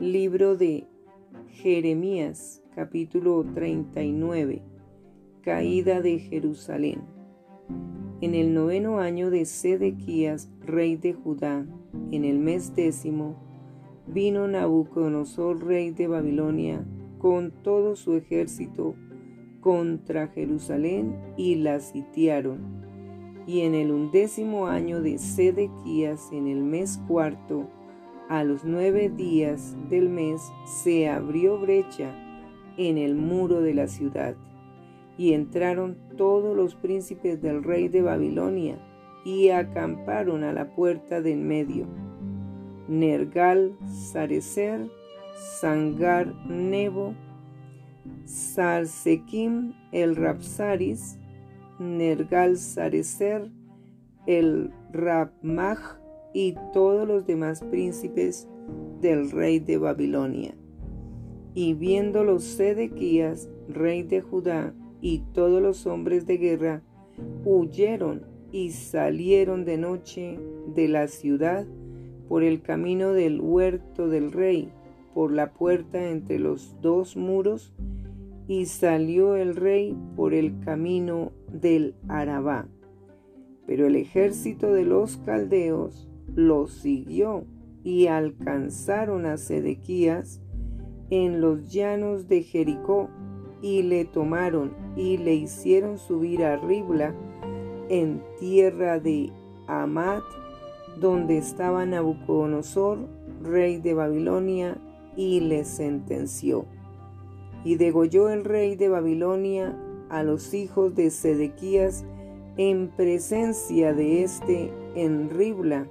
Libro de Jeremías, capítulo 39. Caída de Jerusalén. En el noveno año de Sedequías, rey de Judá, en el mes décimo, vino Nabucodonosor, rey de Babilonia, con todo su ejército contra Jerusalén y la sitiaron. Y en el undécimo año de Sedequías, en el mes cuarto, a los nueve días del mes se abrió brecha en el muro de la ciudad, y entraron todos los príncipes del rey de Babilonia, y acamparon a la puerta del medio. Nergal, Sarecer, Sangar, Nebo, Sarsekim, el Rapsaris, Nergal, Sarecer, el Rapmach, y todos los demás príncipes del rey de Babilonia. Y viendo los Sedequías, rey de Judá, y todos los hombres de guerra, huyeron y salieron de noche de la ciudad por el camino del huerto del rey, por la puerta entre los dos muros, y salió el rey por el camino del Arabá. Pero el ejército de los caldeos los siguió y alcanzaron a Sedequías en los llanos de Jericó y le tomaron y le hicieron subir a Ribla en tierra de Amat, donde estaba Nabucodonosor, rey de Babilonia, y le sentenció. Y degolló el rey de Babilonia a los hijos de Sedequías en presencia de éste en Ribla,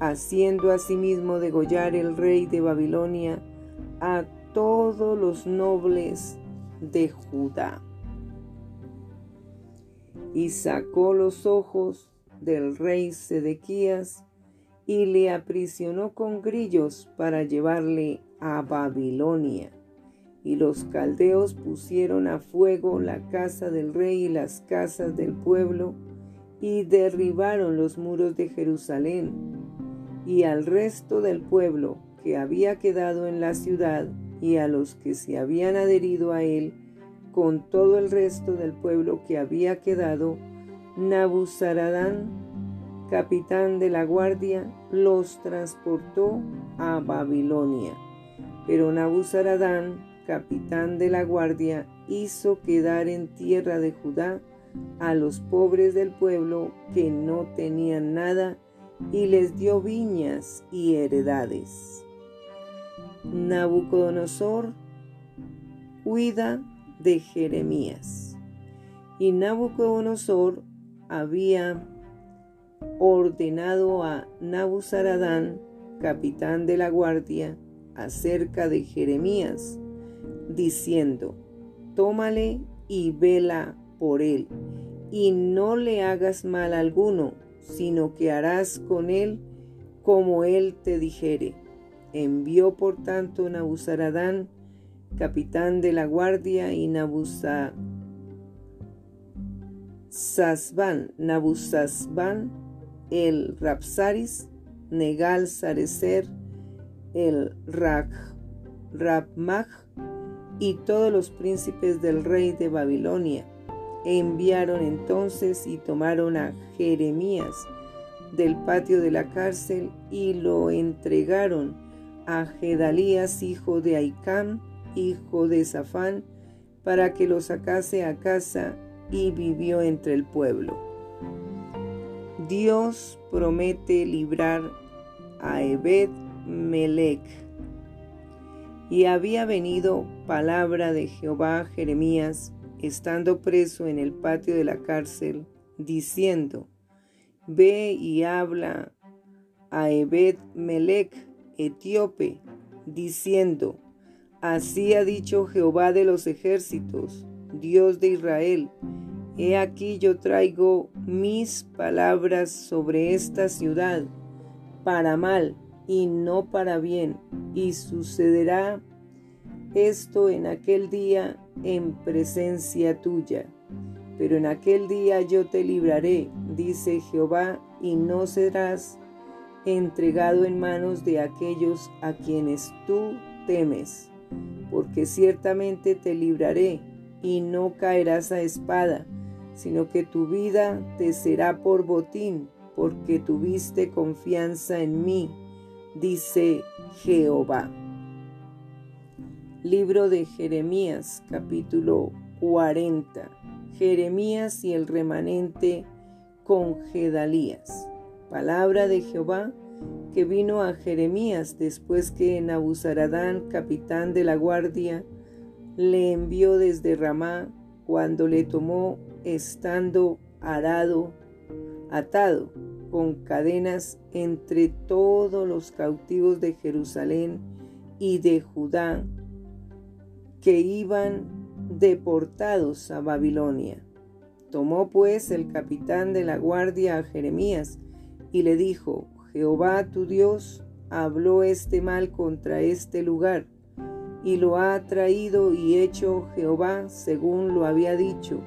haciendo asimismo degollar el rey de Babilonia a todos los nobles de Judá. Y sacó los ojos del rey Sedequías y le aprisionó con grillos para llevarle a Babilonia. Y los caldeos pusieron a fuego la casa del rey y las casas del pueblo, y derribaron los muros de Jerusalén y al resto del pueblo que había quedado en la ciudad y a los que se habían adherido a él, con todo el resto del pueblo que había quedado, Nabuzaradán, capitán de la guardia, los transportó a Babilonia. Pero Nabuzaradán, capitán de la guardia, hizo quedar en tierra de Judá a los pobres del pueblo que no tenían nada y les dio viñas y heredades. Nabucodonosor cuida de Jeremías. Y Nabucodonosor había ordenado a Nabuzaradán, capitán de la guardia, acerca de Jeremías, diciendo, tómale y vela por él, y no le hagas mal alguno, sino que harás con él como él te dijere. Envió por tanto Nabuzaradán, capitán de la guardia, y Nabuzazban, el Rapsaris, Negal Sarecer, el Raj, y todos los príncipes del rey de Babilonia, Enviaron entonces y tomaron a Jeremías del patio de la cárcel y lo entregaron a Gedalías, hijo de Aicam, hijo de Safán, para que lo sacase a casa y vivió entre el pueblo. Dios promete librar a Ebed Melech. Y había venido palabra de Jehová a Jeremías, estando preso en el patio de la cárcel, diciendo, Ve y habla a Ebed Melech, etíope, diciendo, Así ha dicho Jehová de los ejércitos, Dios de Israel, He aquí yo traigo mis palabras sobre esta ciudad, para mal y no para bien, y sucederá esto en aquel día en presencia tuya. Pero en aquel día yo te libraré, dice Jehová, y no serás entregado en manos de aquellos a quienes tú temes, porque ciertamente te libraré y no caerás a espada, sino que tu vida te será por botín, porque tuviste confianza en mí, dice Jehová. Libro de Jeremías, capítulo 40. Jeremías y el remanente con Gedalías. Palabra de Jehová que vino a Jeremías después que Nabuzaradán, capitán de la guardia, le envió desde Ramá cuando le tomó estando arado, atado con cadenas entre todos los cautivos de Jerusalén y de Judá que iban deportados a Babilonia. Tomó pues el capitán de la guardia a Jeremías y le dijo, Jehová tu Dios habló este mal contra este lugar, y lo ha traído y hecho Jehová según lo había dicho,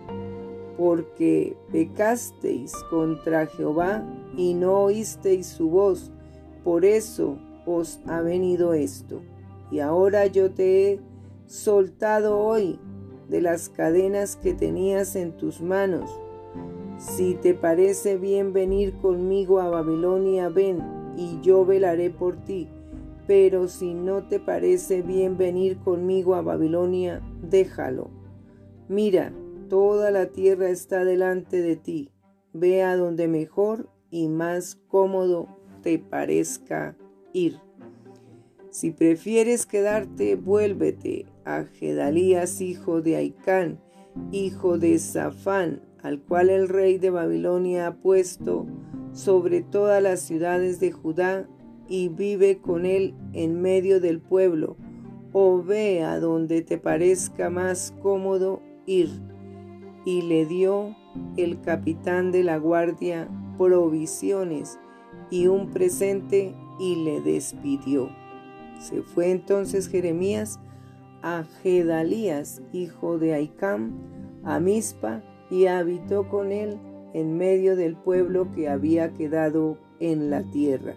porque pecasteis contra Jehová y no oísteis su voz, por eso os ha venido esto. Y ahora yo te he soltado hoy de las cadenas que tenías en tus manos, si te parece bien venir conmigo a Babilonia, ven, y yo velaré por ti. Pero si no te parece bien venir conmigo a Babilonia, déjalo. Mira, toda la tierra está delante de ti. Ve a donde mejor y más cómodo te parezca ir. Si prefieres quedarte, vuélvete a Gedalías, hijo de Aicán, hijo de Safán, al cual el rey de Babilonia ha puesto sobre todas las ciudades de Judá y vive con él en medio del pueblo, o ve a donde te parezca más cómodo ir. Y le dio el capitán de la guardia provisiones y un presente y le despidió. Se fue entonces Jeremías a Gedalías, hijo de Aicam, a Mispa, y habitó con él en medio del pueblo que había quedado en la tierra.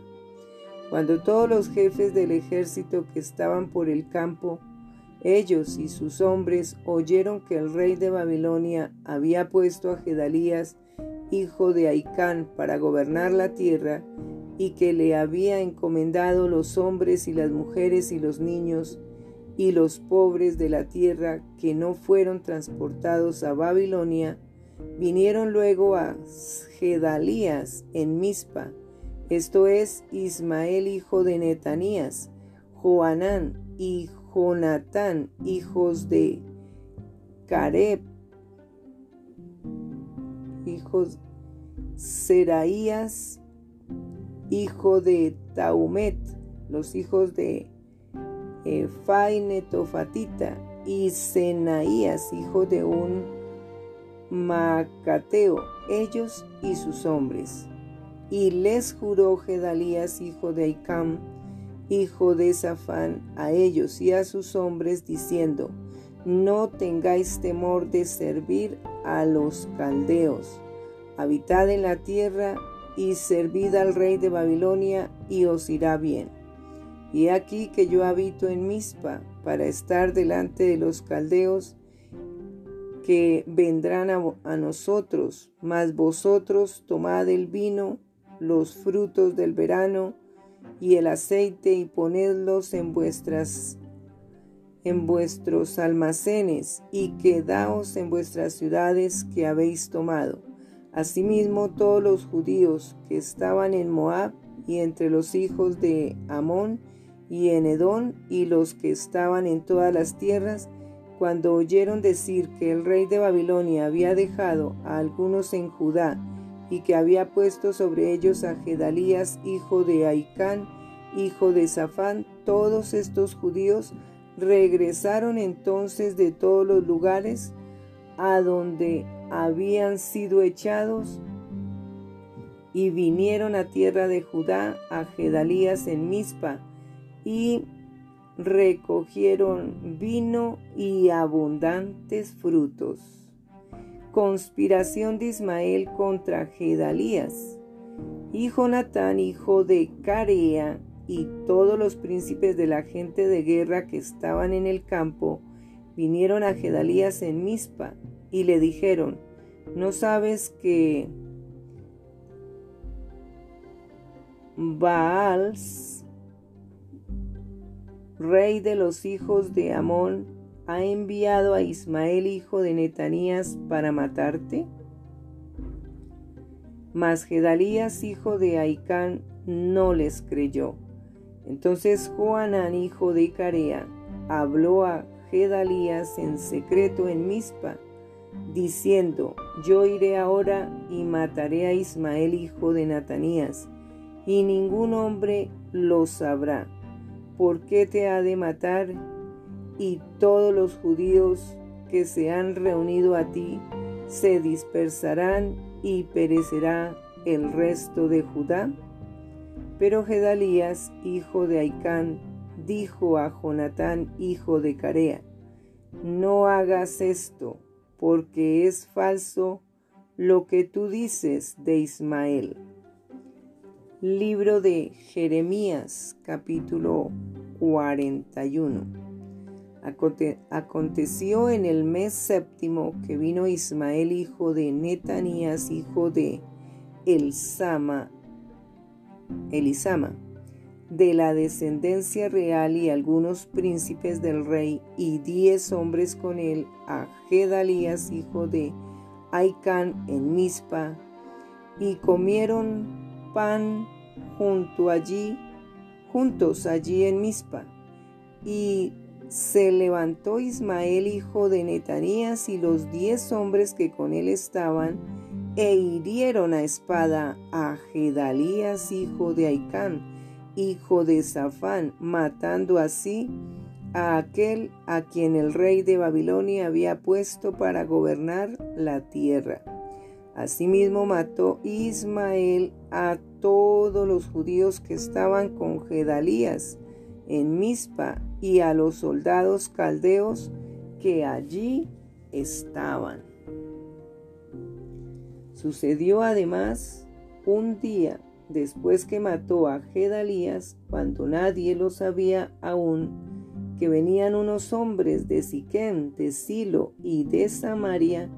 Cuando todos los jefes del ejército que estaban por el campo, ellos y sus hombres oyeron que el rey de Babilonia había puesto a Gedalías, hijo de Aicán, para gobernar la tierra, y que le había encomendado los hombres y las mujeres y los niños, y los pobres de la tierra que no fueron transportados a Babilonia, vinieron luego a Gedalías en Mizpa, esto es Ismael hijo de Netanías, Joanán y Jonatán, hijos de Careb, hijos Seraías, hijo de Taumet, los hijos de Fainetofatita y Senaías, hijo de un Macateo, ellos y sus hombres. Y les juró Gedalías, hijo de Aicam, hijo de Safán, a ellos y a sus hombres, diciendo, No tengáis temor de servir a los caldeos, habitad en la tierra y servid al rey de Babilonia, y os irá bien. Y aquí que yo habito en Mizpa para estar delante de los caldeos que vendrán a, nosotros, mas vosotros tomad el vino, los frutos del verano y el aceite y ponedlos en vuestras en vuestros almacenes y quedaos en vuestras ciudades que habéis tomado. Asimismo todos los judíos que estaban en Moab y entre los hijos de Amón y en Edón y los que estaban en todas las tierras, cuando oyeron decir que el rey de Babilonia había dejado a algunos en Judá y que había puesto sobre ellos a Gedalías, hijo de Aicán, hijo de Safán, todos estos judíos regresaron entonces de todos los lugares a donde habían sido echados y vinieron a tierra de Judá a Gedalías en Mizpa, y recogieron vino y abundantes frutos. Conspiración de Ismael contra Gedalías. Y Jonatán, hijo de Carea, y todos los príncipes de la gente de guerra que estaban en el campo vinieron a Gedalías en Mizpa y le dijeron, ¿no sabes que Baals, rey de los hijos de Amón, ha enviado a Ismael hijo de Netanías para matarte? Mas Gedalías hijo de Aicán no les creyó. Entonces Joanán hijo de Carea habló a Gedalías en secreto en Mizpa, diciendo, yo iré ahora y mataré a Ismael hijo de Natanías, y ningún hombre lo sabrá. ¿Por qué te ha de matar? Y todos los judíos que se han reunido a ti se dispersarán y perecerá el resto de Judá. Pero Gedalías, hijo de Aicán, dijo a Jonatán, hijo de Carea, no hagas esto, porque es falso lo que tú dices de Ismael. Libro de Jeremías, capítulo 41. Aconteció en el mes séptimo que vino Ismael, hijo de Netanías, hijo de Elsama, Elisama, de la descendencia real y algunos príncipes del rey y diez hombres con él a Gedalías, hijo de Aicán, en Mizpa, y comieron pan junto allí, juntos allí en Mizpa. Y se levantó Ismael, hijo de Netanías, y los diez hombres que con él estaban, e hirieron a espada a Gedalías, hijo de Aicán, hijo de Safán, matando así a aquel a quien el rey de Babilonia había puesto para gobernar la tierra. Asimismo mató Ismael a todos los judíos que estaban con Gedalías en Mizpa y a los soldados caldeos que allí estaban. Sucedió además un día después que mató a Gedalías, cuando nadie lo sabía aún, que venían unos hombres de Siquén, de Silo y de Samaria,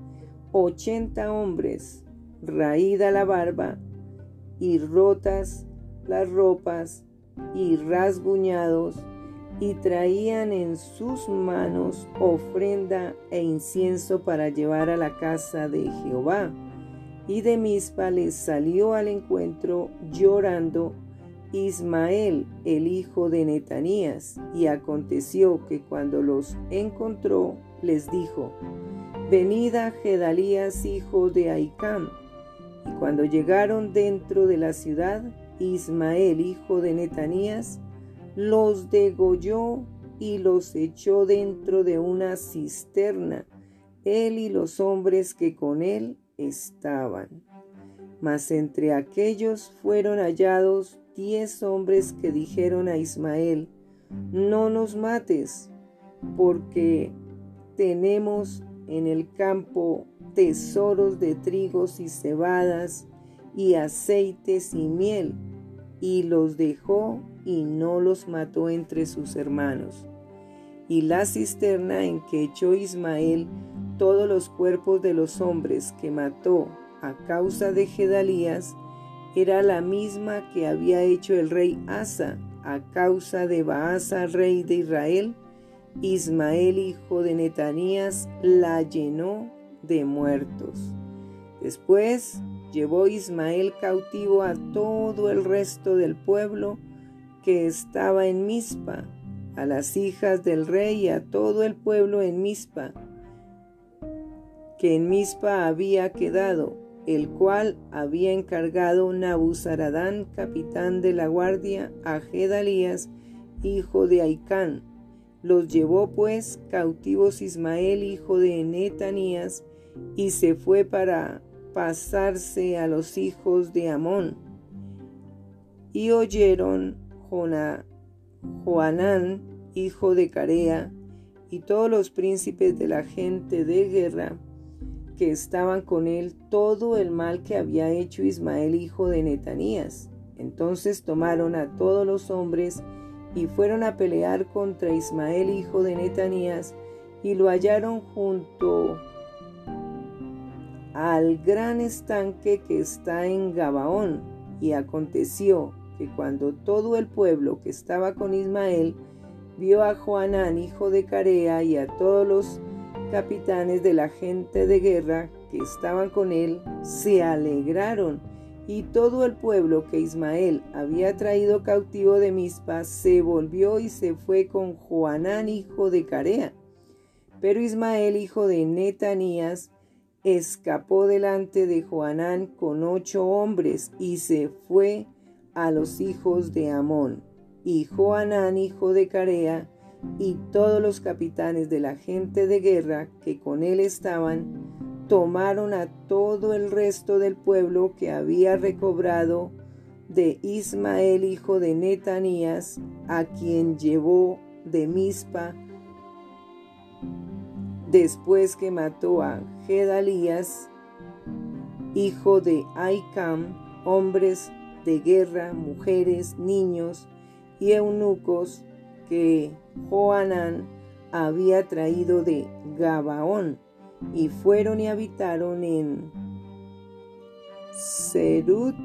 ochenta hombres, raída la barba y rotas las ropas y rasguñados, y traían en sus manos ofrenda e incienso para llevar a la casa de Jehová. Y de Mispa les salió al encuentro llorando Ismael, el hijo de Netanías, y aconteció que cuando los encontró, les dijo, Venid a Gedalías, hijo de Aicam. Y cuando llegaron dentro de la ciudad, Ismael, hijo de Netanías, los degolló y los echó dentro de una cisterna, él y los hombres que con él estaban. Mas entre aquellos fueron hallados diez hombres que dijeron a Ismael, no nos mates, porque tenemos en el campo tesoros de trigos y cebadas y aceites y miel, y los dejó y no los mató entre sus hermanos. Y la cisterna en que echó Ismael todos los cuerpos de los hombres que mató a causa de Gedalías, era la misma que había hecho el rey Asa a causa de Baasa, rey de Israel, Ismael, hijo de Netanías, la llenó de muertos. Después llevó Ismael cautivo a todo el resto del pueblo que estaba en Mizpa, a las hijas del rey y a todo el pueblo en Mizpa, que en Mizpa había quedado, el cual había encargado Nabuzaradán, capitán de la guardia, a Gedalías, hijo de Aicán, los llevó pues cautivos Ismael, hijo de Netanías, y se fue para pasarse a los hijos de Amón. Y oyeron Joanán, hijo de Carea, y todos los príncipes de la gente de guerra que estaban con él todo el mal que había hecho Ismael, hijo de Netanías. Entonces tomaron a todos los hombres y fueron a pelear contra Ismael, hijo de Netanías, y lo hallaron junto al gran estanque que está en Gabaón. Y aconteció que cuando todo el pueblo que estaba con Ismael vio a Joanán, hijo de Carea, y a todos los capitanes de la gente de guerra que estaban con él, se alegraron y todo el pueblo que Ismael había traído cautivo de Mizpa se volvió y se fue con Joanán hijo de Carea. Pero Ismael hijo de Netanías escapó delante de Joanán con ocho hombres y se fue a los hijos de Amón. Y Joanán hijo de Carea y todos los capitanes de la gente de guerra que con él estaban tomaron a todo el resto del pueblo que había recobrado de Ismael, hijo de Netanías, a quien llevó de Mizpa, después que mató a Gedalías, hijo de Aicam, hombres de guerra, mujeres, niños y eunucos que Joanán había traído de Gabaón y fueron y habitaron en Serut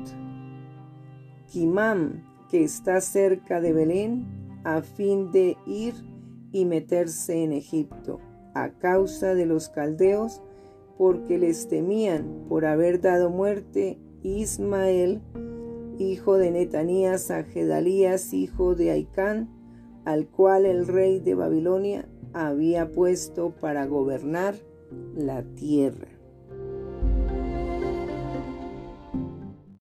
Kimam, que está cerca de Belén, a fin de ir y meterse en Egipto, a causa de los caldeos, porque les temían por haber dado muerte Ismael, hijo de Netanías, a Gedalías, hijo de Aicán, al cual el rey de Babilonia había puesto para gobernar la tierra.